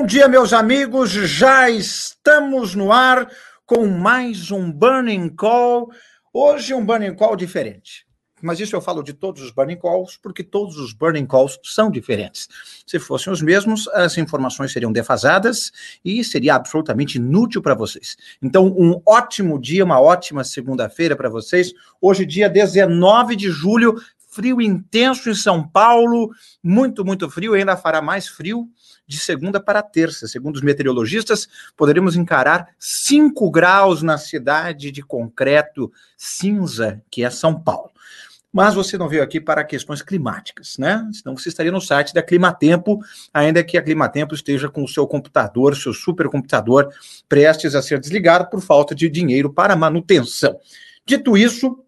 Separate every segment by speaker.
Speaker 1: Bom dia, meus amigos. Já estamos no ar com mais um Burning Call. Hoje, um Burning Call diferente. Mas isso eu falo de todos os Burning Calls, porque todos os Burning Calls são diferentes. Se fossem os mesmos, as informações seriam defasadas e seria absolutamente inútil para vocês. Então, um ótimo dia, uma ótima segunda-feira para vocês. Hoje, dia 19 de julho, frio intenso em São Paulo, muito, muito frio, ainda fará mais frio de segunda para terça. Segundo os meteorologistas, poderemos encarar 5 graus na cidade de concreto cinza, que é São Paulo. Mas você não veio aqui para questões climáticas, né? Senão você estaria no site da Climatempo, ainda que a Climatempo esteja com o seu computador, seu supercomputador, prestes a ser desligado por falta de dinheiro para manutenção. Dito isso,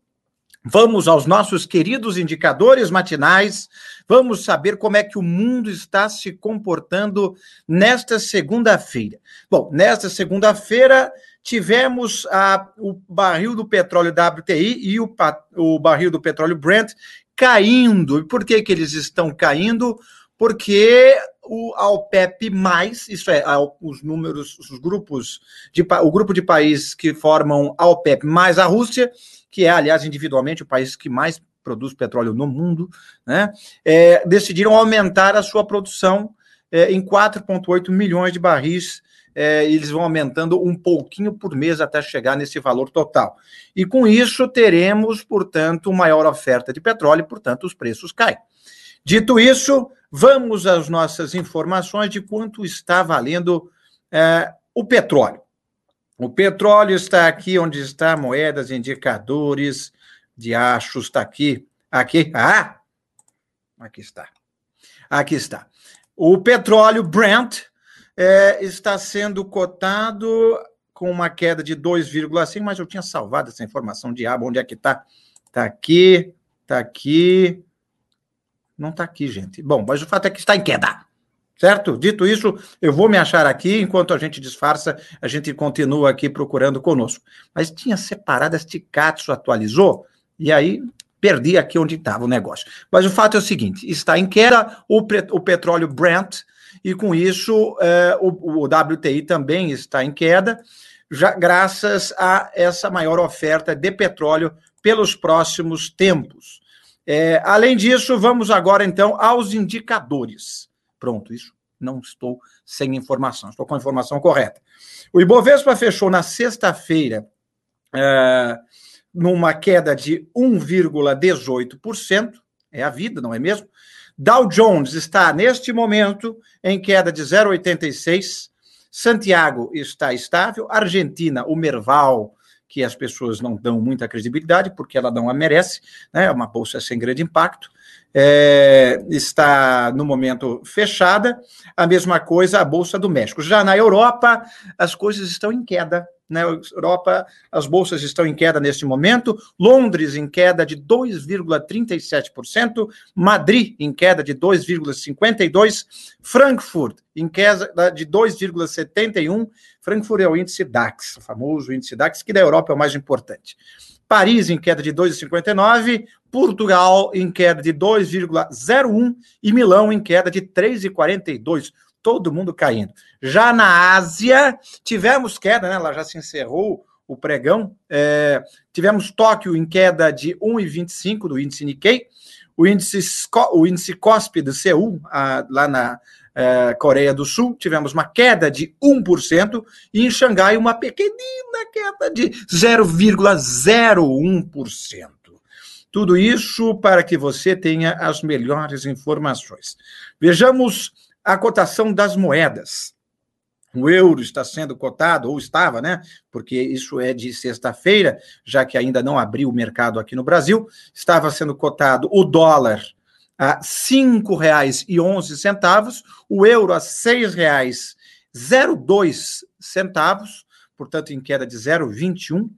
Speaker 1: Vamos aos nossos queridos indicadores matinais. Vamos saber como é que o mundo está se comportando nesta segunda-feira. Bom, nesta segunda-feira tivemos a, o barril do petróleo WTI e o, o barril do petróleo Brent caindo. E por que, que eles estão caindo? Porque o a OPEP mais, isso é, os números, os grupos de o grupo de países que formam a OPEP mais a Rússia que é, aliás, individualmente o país que mais produz petróleo no mundo, né, é, decidiram aumentar a sua produção é, em 4,8 milhões de barris. É, eles vão aumentando um pouquinho por mês até chegar nesse valor total. E com isso teremos, portanto, maior oferta de petróleo portanto, os preços caem. Dito isso, vamos às nossas informações de quanto está valendo é, o petróleo. O petróleo está aqui onde está moedas, indicadores de achos, está aqui. Aqui. Ah! Aqui está. Aqui está. O petróleo Brent é, está sendo cotado com uma queda de 2,5, mas eu tinha salvado essa informação de aba. Onde é que está? Está aqui, está aqui. Não está aqui, gente. Bom, mas o fato é que está em queda. Certo? Dito isso, eu vou me achar aqui, enquanto a gente disfarça, a gente continua aqui procurando conosco. Mas tinha separado, este Katsu atualizou, e aí perdi aqui onde estava o negócio. Mas o fato é o seguinte: está em queda o, o petróleo Brent, e com isso é, o, o WTI também está em queda, já graças a essa maior oferta de petróleo pelos próximos tempos. É, além disso, vamos agora então aos indicadores. Pronto, isso não estou sem informação, estou com a informação correta. O Ibovespa fechou na sexta-feira é, numa queda de 1,18%, é a vida, não é mesmo? Dow Jones está, neste momento, em queda de 0,86%. Santiago está estável. Argentina, o Merval, que as pessoas não dão muita credibilidade, porque ela não a merece, né? é uma bolsa sem grande impacto é, está no momento fechada. A mesma coisa a Bolsa do México. Já na Europa, as coisas estão em queda. Na Europa, as bolsas estão em queda neste momento. Londres em queda de 2,37%, Madrid em queda de 2,52%, Frankfurt em queda de 2,71%. Frankfurt é o índice DAX, o famoso índice DAX, que da Europa é o mais importante. Paris em queda de 2,59%, Portugal em queda de 2,01% e Milão em queda de 3,42%. Todo mundo caindo. Já na Ásia, tivemos queda, né? Ela já se encerrou o pregão. É, tivemos Tóquio em queda de 1,25% do índice Nikkei. O índice, o índice COSP do Seul, a, lá na, é, Coreia do Sul, tivemos uma queda de 1%, e em Xangai, uma pequenina queda de 0,01%. Tudo isso para que você tenha as melhores informações. Vejamos a cotação das moedas. O euro está sendo cotado, ou estava, né? Porque isso é de sexta-feira, já que ainda não abriu o mercado aqui no Brasil. Estava sendo cotado o dólar a R$ 5,11, o euro a R$ 6,02, portanto em queda de 0,21.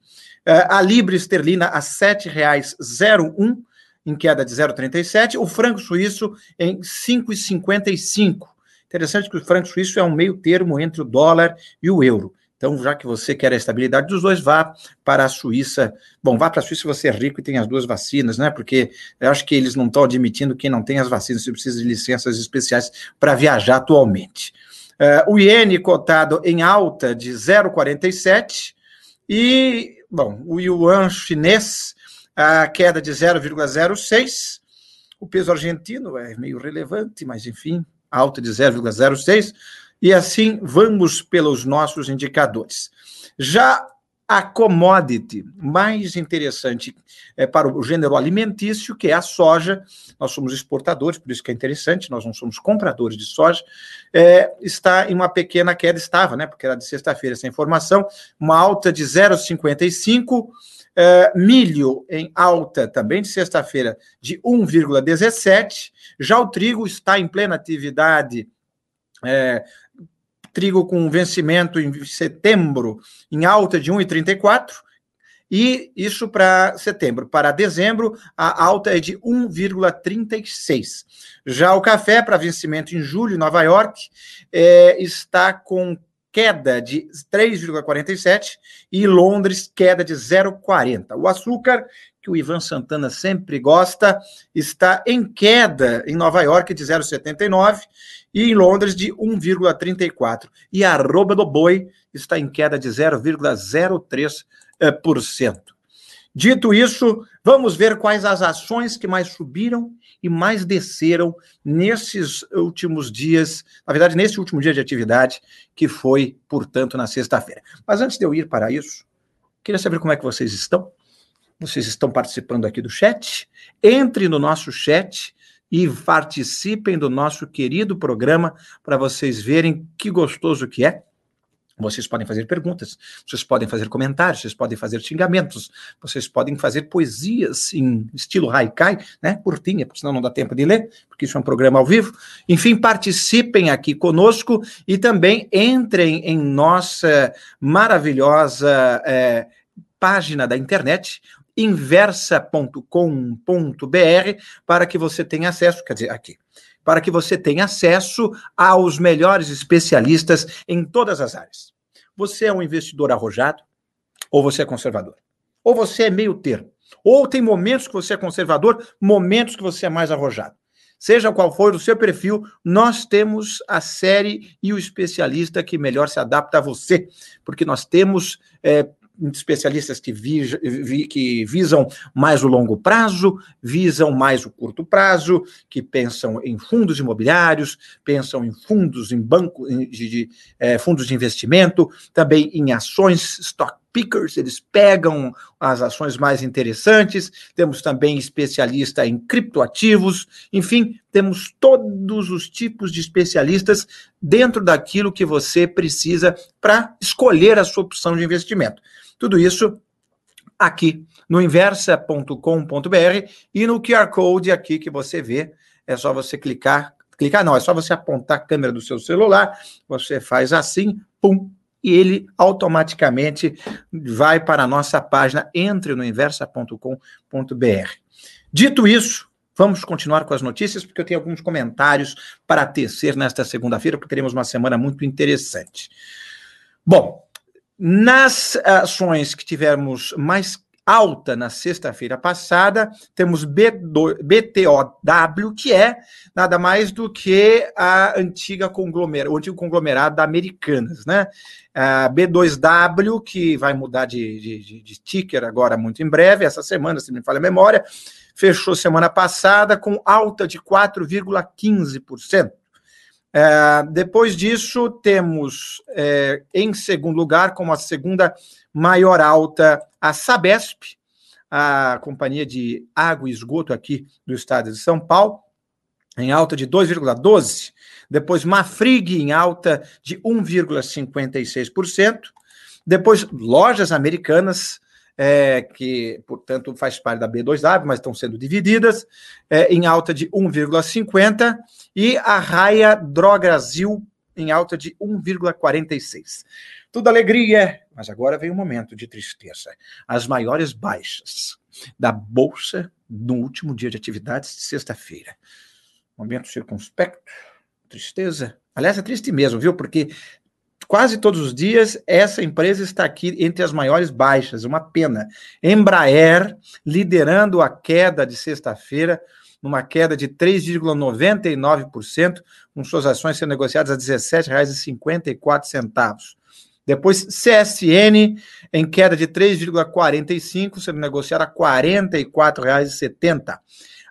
Speaker 1: Eh, a libra esterlina a R$ 7,01, em queda de 0,37. O franco suíço em 5,55. Interessante que o franco suíço é um meio termo entre o dólar e o euro. Então, já que você quer a estabilidade dos dois, vá para a Suíça. Bom, vá para a Suíça você é rico e tem as duas vacinas, né? Porque eu acho que eles não estão admitindo quem não tem as vacinas, você precisa de licenças especiais para viajar atualmente. Uh, o iene cotado em alta de 0,47 e, bom, o yuan chinês, a queda de 0,06. O peso argentino é meio relevante, mas enfim, alta de 0,06. E assim vamos pelos nossos indicadores. Já a commodity mais interessante é, para o gênero alimentício, que é a soja. Nós somos exportadores, por isso que é interessante, nós não somos compradores de soja. É, está em uma pequena queda, estava, né? Porque era de sexta-feira essa informação, uma alta de 0,55. É, milho em alta também de sexta-feira de 1,17. Já o trigo está em plena atividade é, trigo com vencimento em setembro em alta de 1,34, e isso para setembro. Para dezembro, a alta é de 1,36. Já o café, para vencimento em julho, Nova York, é, está com queda de 3,47 e Londres, queda de 0,40. O açúcar, que o Ivan Santana sempre gosta, está em queda em Nova York de 0,79 e em Londres de 1,34. E a arroba do boi está em queda de 0,03%. Dito isso, vamos ver quais as ações que mais subiram e mais desceram nesses últimos dias, na verdade, nesse último dia de atividade, que foi, portanto, na sexta-feira. Mas antes de eu ir para isso, queria saber como é que vocês estão. Vocês estão participando aqui do chat? Entre no nosso chat e participem do nosso querido programa para vocês verem que gostoso que é. Vocês podem fazer perguntas, vocês podem fazer comentários, vocês podem fazer xingamentos, vocês podem fazer poesias em estilo haikai, né? Curtinha, porque senão não dá tempo de ler, porque isso é um programa ao vivo. Enfim, participem aqui conosco e também entrem em nossa maravilhosa é, página da internet, inversa.com.br para que você tenha acesso, quer dizer, aqui, para que você tenha acesso aos melhores especialistas em todas as áreas. Você é um investidor arrojado ou você é conservador? Ou você é meio termo? Ou tem momentos que você é conservador, momentos que você é mais arrojado. Seja qual for o seu perfil, nós temos a série e o especialista que melhor se adapta a você, porque nós temos é, especialistas que, vi, que visam mais o longo prazo, visam mais o curto prazo, que pensam em fundos imobiliários, pensam em fundos em banco de, de é, fundos de investimento, também em ações, stock pickers, eles pegam as ações mais interessantes, temos também especialista em criptoativos, enfim, temos todos os tipos de especialistas dentro daquilo que você precisa para escolher a sua opção de investimento. Tudo isso aqui no inversa.com.br e no QR Code aqui que você vê. É só você clicar, clicar não, é só você apontar a câmera do seu celular, você faz assim, pum, e ele automaticamente vai para a nossa página, entre no inversa.com.br. Dito isso, vamos continuar com as notícias, porque eu tenho alguns comentários para tecer nesta segunda-feira, porque teremos uma semana muito interessante. Bom, nas ações que tivemos mais alta na sexta-feira passada, temos B2, BTOW, que é nada mais do que a antiga conglomerado, o antigo conglomerado da Americanas, né? A B2W, que vai mudar de, de, de ticker agora muito em breve, essa semana, se me falha a memória, fechou semana passada com alta de 4,15%. É, depois disso, temos é, em segundo lugar, como a segunda maior alta, a Sabesp, a companhia de água e esgoto aqui do estado de São Paulo, em alta de 2,12%. Depois, Mafrig, em alta de 1,56%. Depois, lojas americanas, é, que, portanto, faz parte da B2W, mas estão sendo divididas, é, em alta de 1,50%, e a Raia Drogasil em alta de 1,46%. Tudo alegria, mas agora vem um momento de tristeza. As maiores baixas da Bolsa no último dia de atividades de sexta-feira. Momento circunspecto, tristeza. Aliás, é triste mesmo, viu? Porque quase todos os dias, essa empresa está aqui entre as maiores baixas, uma pena. Embraer, liderando a queda de sexta-feira, numa queda de 3,99%, com suas ações sendo negociadas a R$ 17,54. Depois, CSN em queda de 3,45, sendo negociada a R$ 44,70.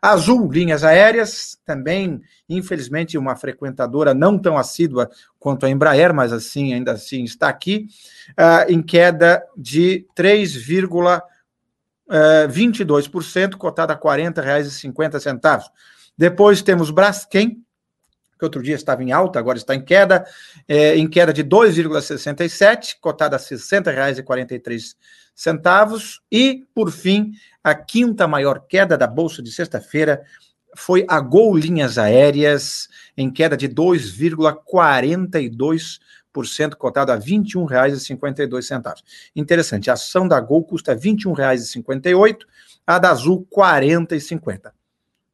Speaker 1: Azul, linhas aéreas, também, infelizmente, uma frequentadora não tão assídua quanto a Embraer, mas assim, ainda assim está aqui, uh, em queda de 3,22%, uh, cotada a R$ 40,50. Depois temos Braskem, que outro dia estava em alta, agora está em queda, é, em queda de 2,67, cotada a R$ 60,43. E, por fim, a quinta maior queda da Bolsa de sexta-feira foi a Gol Linhas Aéreas, em queda de 2,42%, cotada a R$ 21,52. Interessante, a ação da Gol custa R$ 21,58, a da Azul R$ 40,50.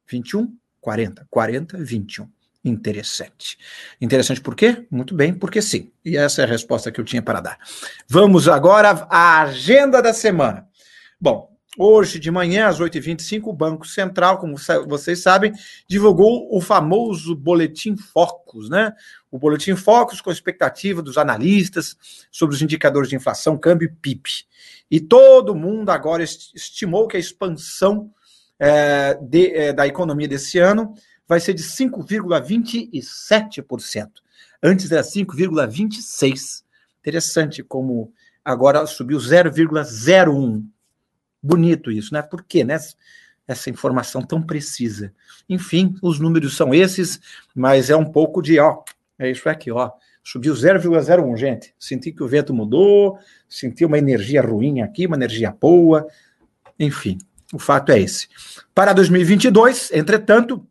Speaker 1: 21, 40, 40, 21 interessante. Interessante por quê? Muito bem, porque sim. E essa é a resposta que eu tinha para dar. Vamos agora à agenda da semana. Bom, hoje de manhã, às 8h25, o Banco Central, como vocês sabem, divulgou o famoso Boletim Focus, né? O Boletim Focus com a expectativa dos analistas sobre os indicadores de inflação, câmbio e PIB. E todo mundo agora estimou que a expansão é, de, é, da economia desse ano vai ser de 5,27%. Antes era 5,26%. Interessante como agora subiu 0,01%. Bonito isso, né? Por quê, né? Essa informação tão precisa. Enfim, os números são esses, mas é um pouco de, ó, é isso aqui, ó. Subiu 0,01, gente. Senti que o vento mudou, senti uma energia ruim aqui, uma energia boa. Enfim, o fato é esse. Para 2022, entretanto,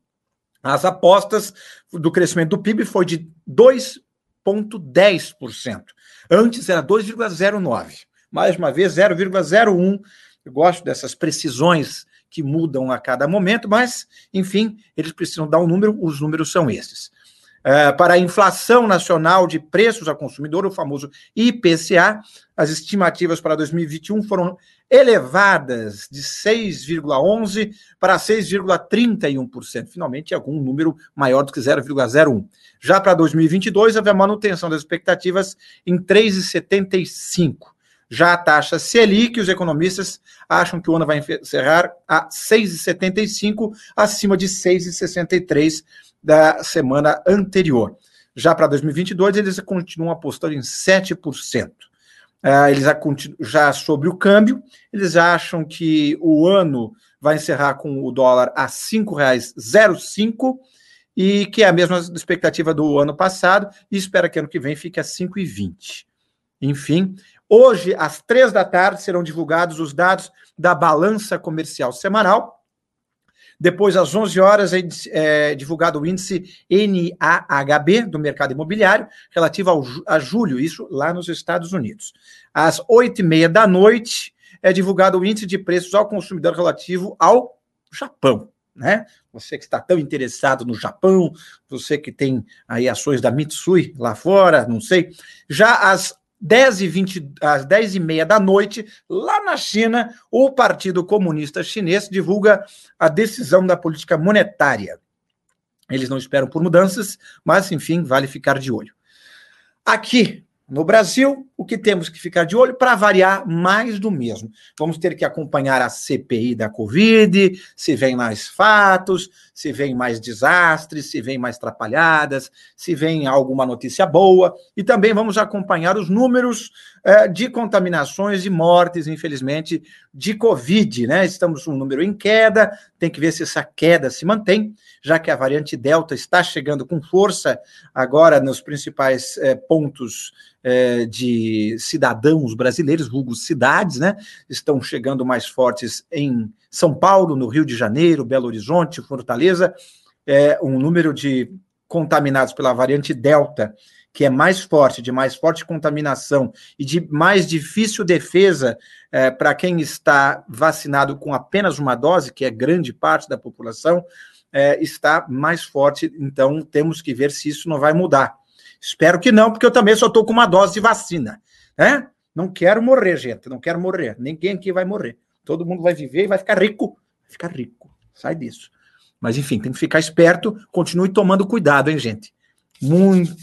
Speaker 1: as apostas do crescimento do PIB foi de 2,10%. Antes era 2,09%. Mais uma vez, 0,01%. Eu gosto dessas precisões que mudam a cada momento, mas, enfim, eles precisam dar um número, os números são esses. É, para a inflação nacional de preços ao consumidor, o famoso IPCA, as estimativas para 2021 foram elevadas de 6,11% para 6,31%. Finalmente, algum número maior do que 0,01%. Já para 2022, havia manutenção das expectativas em 3,75%. Já a taxa Selic, os economistas acham que o ano vai encerrar a 6,75, acima de 6,63 da semana anterior. Já para 2022, eles continuam apostando em 7%. Uh, eles já sobre o câmbio, eles acham que o ano vai encerrar com o dólar a R$ 5,05 e que é a mesma expectativa do ano passado e espera que ano que vem fique a 5,20. Enfim, hoje às três da tarde serão divulgados os dados da balança comercial semanal depois, às 11 horas, é, é divulgado o índice NAHB do mercado imobiliário, relativo ao, a julho, isso lá nos Estados Unidos. Às 8 e meia da noite, é divulgado o índice de preços ao consumidor relativo ao Japão. Né? Você que está tão interessado no Japão, você que tem aí ações da Mitsui lá fora, não sei. Já às 10 e 20, às 10 e meia da noite, lá na China, o Partido Comunista Chinês divulga a decisão da política monetária. Eles não esperam por mudanças, mas, enfim, vale ficar de olho. Aqui, no Brasil, o que temos que ficar de olho para variar mais do mesmo. Vamos ter que acompanhar a CPI da Covid, se vem mais fatos, se vem mais desastres, se vem mais atrapalhadas, se vem alguma notícia boa, e também vamos acompanhar os números de contaminações e mortes, infelizmente, de Covid, né? Estamos um número em queda, tem que ver se essa queda se mantém, já que a variante Delta está chegando com força agora nos principais é, pontos é, de cidadãos brasileiros, vulgo cidades, né? Estão chegando mais fortes em São Paulo, no Rio de Janeiro, Belo Horizonte, Fortaleza. É, um número de contaminados pela variante Delta, que é mais forte, de mais forte contaminação e de mais difícil defesa é, para quem está vacinado com apenas uma dose, que é grande parte da população, é, está mais forte. Então, temos que ver se isso não vai mudar. Espero que não, porque eu também só estou com uma dose de vacina. Né? Não quero morrer, gente. Não quero morrer. Ninguém aqui vai morrer. Todo mundo vai viver e vai ficar rico. Vai ficar rico. Sai disso. Mas enfim, tem que ficar esperto, continue tomando cuidado, hein, gente? Muito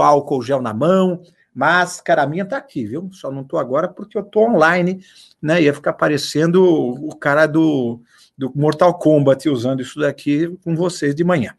Speaker 1: álcool gel na mão, máscara, a minha tá aqui, viu? Só não tô agora porque eu tô online, né? Ia ficar parecendo o cara do, do Mortal Kombat usando isso daqui com vocês de manhã.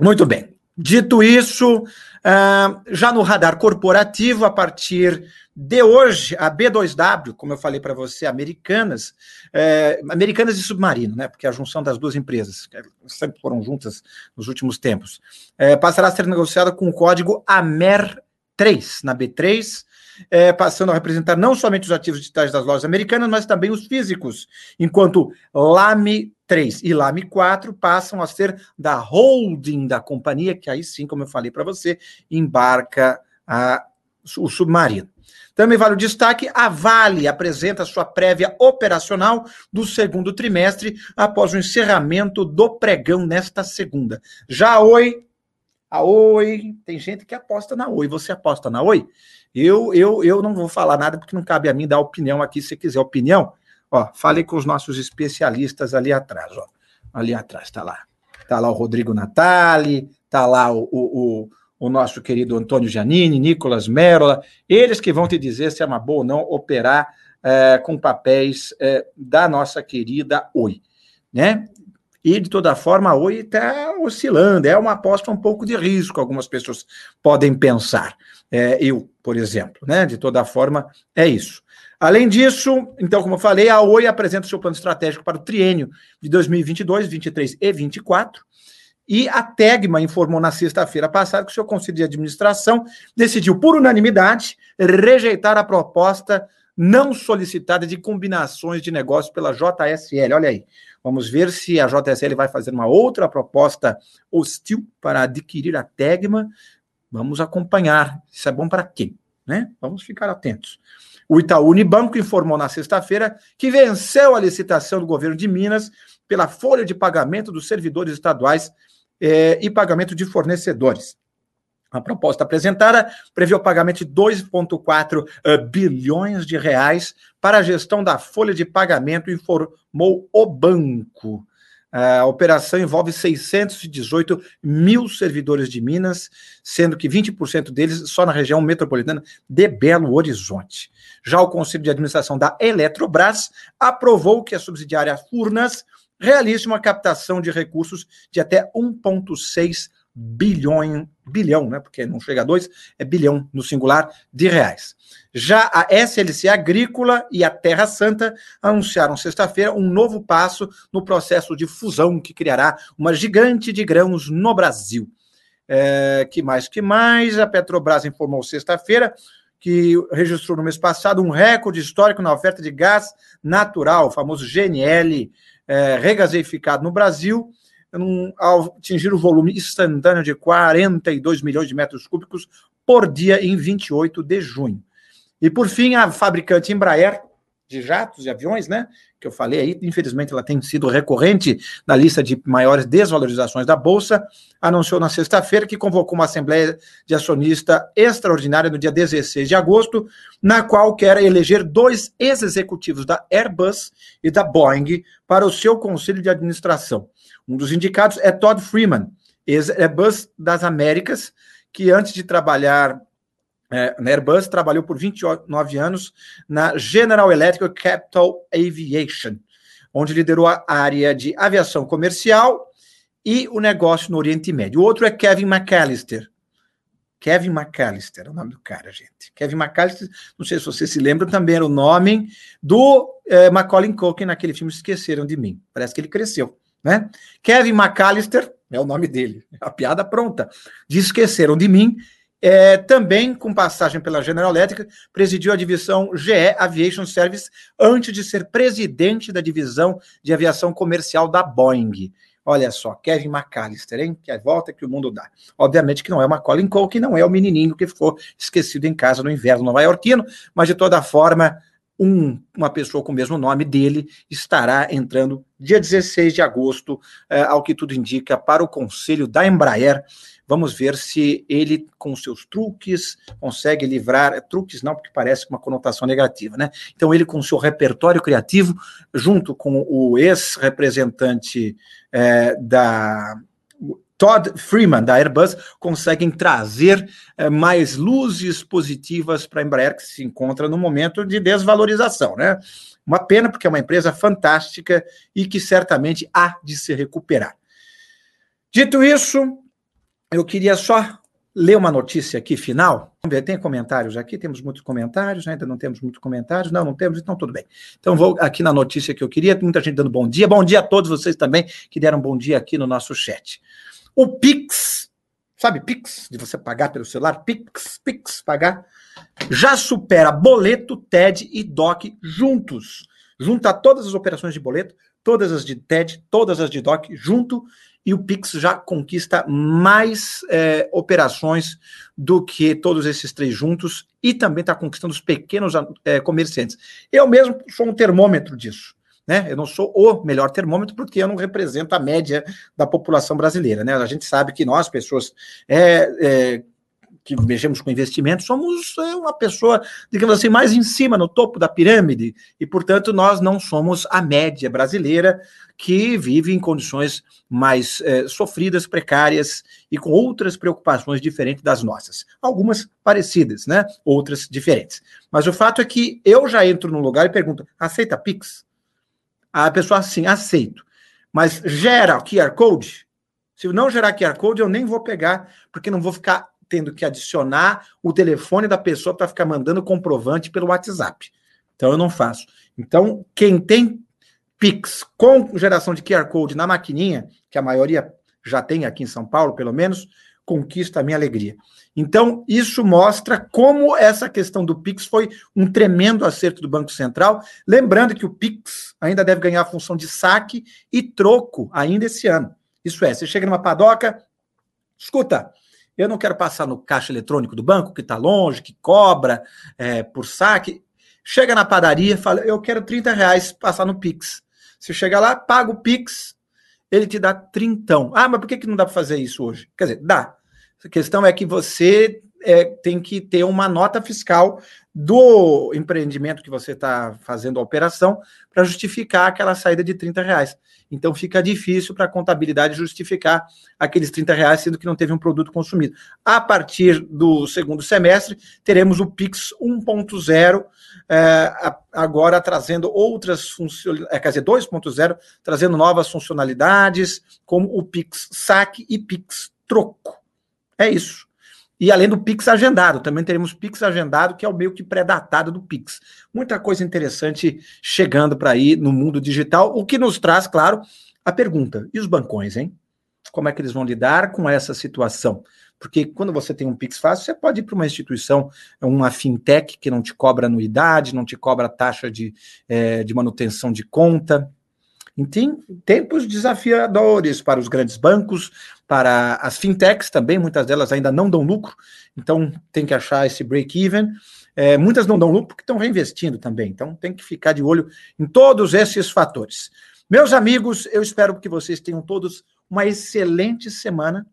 Speaker 1: Muito bem. Dito isso, uh, já no radar corporativo, a partir de hoje, a B2W, como eu falei para você, americanas, é, americanas e submarino, né? Porque a junção das duas empresas, que sempre foram juntas nos últimos tempos, é, passará a ser negociada com o código AMER3 na B3, é, passando a representar não somente os ativos digitais das lojas americanas, mas também os físicos, enquanto LAME 3 e LAME 4 passam a ser da holding da companhia, que aí sim, como eu falei para você, embarca a, o submarino. Também vale o destaque: a Vale apresenta sua prévia operacional do segundo trimestre após o encerramento do pregão nesta segunda. Já a Oi, a Oi, tem gente que aposta na Oi. Você aposta na Oi? Eu, eu, eu não vou falar nada porque não cabe a mim dar opinião aqui. Se quiser opinião, ó, fale com os nossos especialistas ali atrás, ó. Ali atrás, tá lá. Tá lá o Rodrigo Natali, tá lá o, o, o nosso querido Antônio Giannini, Nicolas Merola, eles que vão te dizer se é uma boa ou não operar é, com papéis é, da nossa querida Oi, né? E, de toda forma, a Oi está oscilando, é uma aposta um pouco de risco, algumas pessoas podem pensar. É, eu, por exemplo, né? De toda forma, é isso. Além disso, então, como eu falei, a Oi apresenta o seu plano estratégico para o triênio de 2022, 23 e 2024. E a Tegma informou na sexta-feira passada que o seu conselho de administração decidiu, por unanimidade, rejeitar a proposta não solicitada de combinações de negócios pela JSL. Olha aí. Vamos ver se a JSL vai fazer uma outra proposta hostil para adquirir a Tegma. Vamos acompanhar. Isso é bom para quem? Né? Vamos ficar atentos. O Itaú Unibanco informou na sexta-feira que venceu a licitação do governo de Minas pela folha de pagamento dos servidores estaduais eh, e pagamento de fornecedores. A proposta apresentada prevê o pagamento de 2,4 uh, eh, bilhões de reais para a gestão da folha de pagamento, informou o banco. A operação envolve 618 mil servidores de Minas, sendo que 20% deles só na região metropolitana de Belo Horizonte. Já o Conselho de Administração da Eletrobras aprovou que a subsidiária Furnas realize uma captação de recursos de até 1,6 bilhão, bilhão, né? Porque não chega a dois, é bilhão no singular de reais. Já a SLC Agrícola e a Terra Santa anunciaram sexta-feira um novo passo no processo de fusão que criará uma gigante de grãos no Brasil. É, que mais? Que mais? A Petrobras informou sexta-feira que registrou no mês passado um recorde histórico na oferta de gás natural, o famoso GNL, é, no Brasil, um, ao atingir o volume instantâneo de 42 milhões de metros cúbicos por dia em 28 de junho. E por fim, a fabricante Embraer de jatos e aviões, né? Que eu falei aí, infelizmente ela tem sido recorrente na lista de maiores desvalorizações da Bolsa, anunciou na sexta-feira que convocou uma Assembleia de Acionista extraordinária no dia 16 de agosto, na qual quer eleger dois ex-executivos da Airbus e da Boeing para o seu conselho de administração. Um dos indicados é Todd Freeman, ex-Airbus das Américas, que antes de trabalhar é, na Airbus, trabalhou por 29 anos na General Electric Capital Aviation, onde liderou a área de aviação comercial e o negócio no Oriente Médio. O outro é Kevin McAllister. Kevin McAllister é o nome do cara, gente. Kevin McAllister, não sei se você se lembra, também era o nome do é, Macaulay Culkin naquele filme Esqueceram de Mim. Parece que ele cresceu, né? Kevin McAllister é o nome dele. A piada pronta. De Esqueceram de Mim é, também, com passagem pela General Electric, presidiu a divisão GE Aviation Service antes de ser presidente da divisão de aviação comercial da Boeing. Olha só, Kevin McAllister, hein? Que é a volta que o mundo dá. Obviamente que não é uma Colin Cole, que não é o menininho que ficou esquecido em casa no inverno nova-iorquino, mas de toda forma, um, uma pessoa com o mesmo nome dele estará entrando dia 16 de agosto, eh, ao que tudo indica, para o conselho da Embraer Vamos ver se ele, com seus truques, consegue livrar. Truques não, porque parece uma conotação negativa, né? Então, ele, com seu repertório criativo, junto com o ex-representante é, da Todd Freeman, da Airbus, conseguem trazer é, mais luzes positivas para a Embraer, que se encontra no momento de desvalorização, né? Uma pena, porque é uma empresa fantástica e que certamente há de se recuperar. Dito isso, eu queria só ler uma notícia aqui final. Ver, tem comentários aqui? Temos muitos comentários, né? ainda não temos muitos comentários. Não, não temos, então tudo bem. Então vou aqui na notícia que eu queria, muita gente dando bom dia. Bom dia a todos vocês também que deram bom dia aqui no nosso chat. O Pix, sabe Pix, de você pagar pelo celular? Pix, Pix, pagar, já supera boleto, TED e DOC juntos. Junta todas as operações de boleto, todas as de TED, todas as de DOC junto, e o Pix já conquista mais é, operações do que todos esses três juntos, e também está conquistando os pequenos é, comerciantes. Eu mesmo sou um termômetro disso. Né? Eu não sou o melhor termômetro porque eu não represento a média da população brasileira. Né? A gente sabe que nós, pessoas é, é, que mexemos com investimentos, somos é, uma pessoa, digamos assim, mais em cima, no topo da pirâmide, e, portanto, nós não somos a média brasileira que vive em condições mais é, sofridas, precárias e com outras preocupações diferentes das nossas. Algumas parecidas, né? Outras diferentes. Mas o fato é que eu já entro num lugar e pergunto: aceita Pix? A pessoa assim, aceito. Mas gera QR Code? Se não gerar QR Code, eu nem vou pegar, porque não vou ficar tendo que adicionar o telefone da pessoa para ficar mandando comprovante pelo WhatsApp. Então eu não faço. Então, quem tem Pix com geração de QR Code na maquininha, que a maioria já tem aqui em São Paulo, pelo menos, conquista a minha alegria. Então, isso mostra como essa questão do Pix foi um tremendo acerto do Banco Central. Lembrando que o Pix ainda deve ganhar a função de saque e troco ainda esse ano. Isso é, você chega numa padoca, escuta, eu não quero passar no caixa eletrônico do banco, que está longe, que cobra é, por saque. Chega na padaria, fala, eu quero 30 reais passar no Pix. Você chega lá, paga o Pix, ele te dá trintão. Ah, mas por que, que não dá para fazer isso hoje? Quer dizer, dá. A questão é que você é, tem que ter uma nota fiscal do empreendimento que você está fazendo a operação para justificar aquela saída de 30 reais. Então fica difícil para a contabilidade justificar aqueles 30 reais, sendo que não teve um produto consumido. A partir do segundo semestre, teremos o Pix 1.0, é, agora trazendo outras funcionalidades, é, quer dizer, 2.0, trazendo novas funcionalidades, como o Pix Saque e Pix Troco. É isso. E além do Pix agendado, também teremos Pix agendado, que é o meio que pré-datado do Pix. Muita coisa interessante chegando para aí no mundo digital, o que nos traz, claro, a pergunta: e os bancões, hein? Como é que eles vão lidar com essa situação? Porque quando você tem um Pix fácil, você pode ir para uma instituição, uma fintech que não te cobra anuidade, não te cobra taxa de, é, de manutenção de conta. Tem tempos desafiadores para os grandes bancos, para as fintechs também, muitas delas ainda não dão lucro, então tem que achar esse break-even. É, muitas não dão lucro porque estão reinvestindo também, então tem que ficar de olho em todos esses fatores. Meus amigos, eu espero que vocês tenham todos uma excelente semana.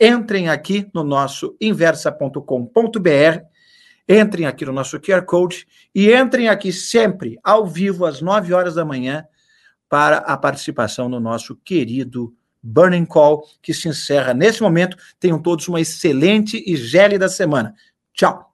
Speaker 1: Entrem aqui no nosso inversa.com.br, entrem aqui no nosso QR Code e entrem aqui sempre ao vivo às 9 horas da manhã para a participação no nosso querido Burning Call, que se encerra nesse momento. Tenham todos uma excelente e gélida semana. Tchau!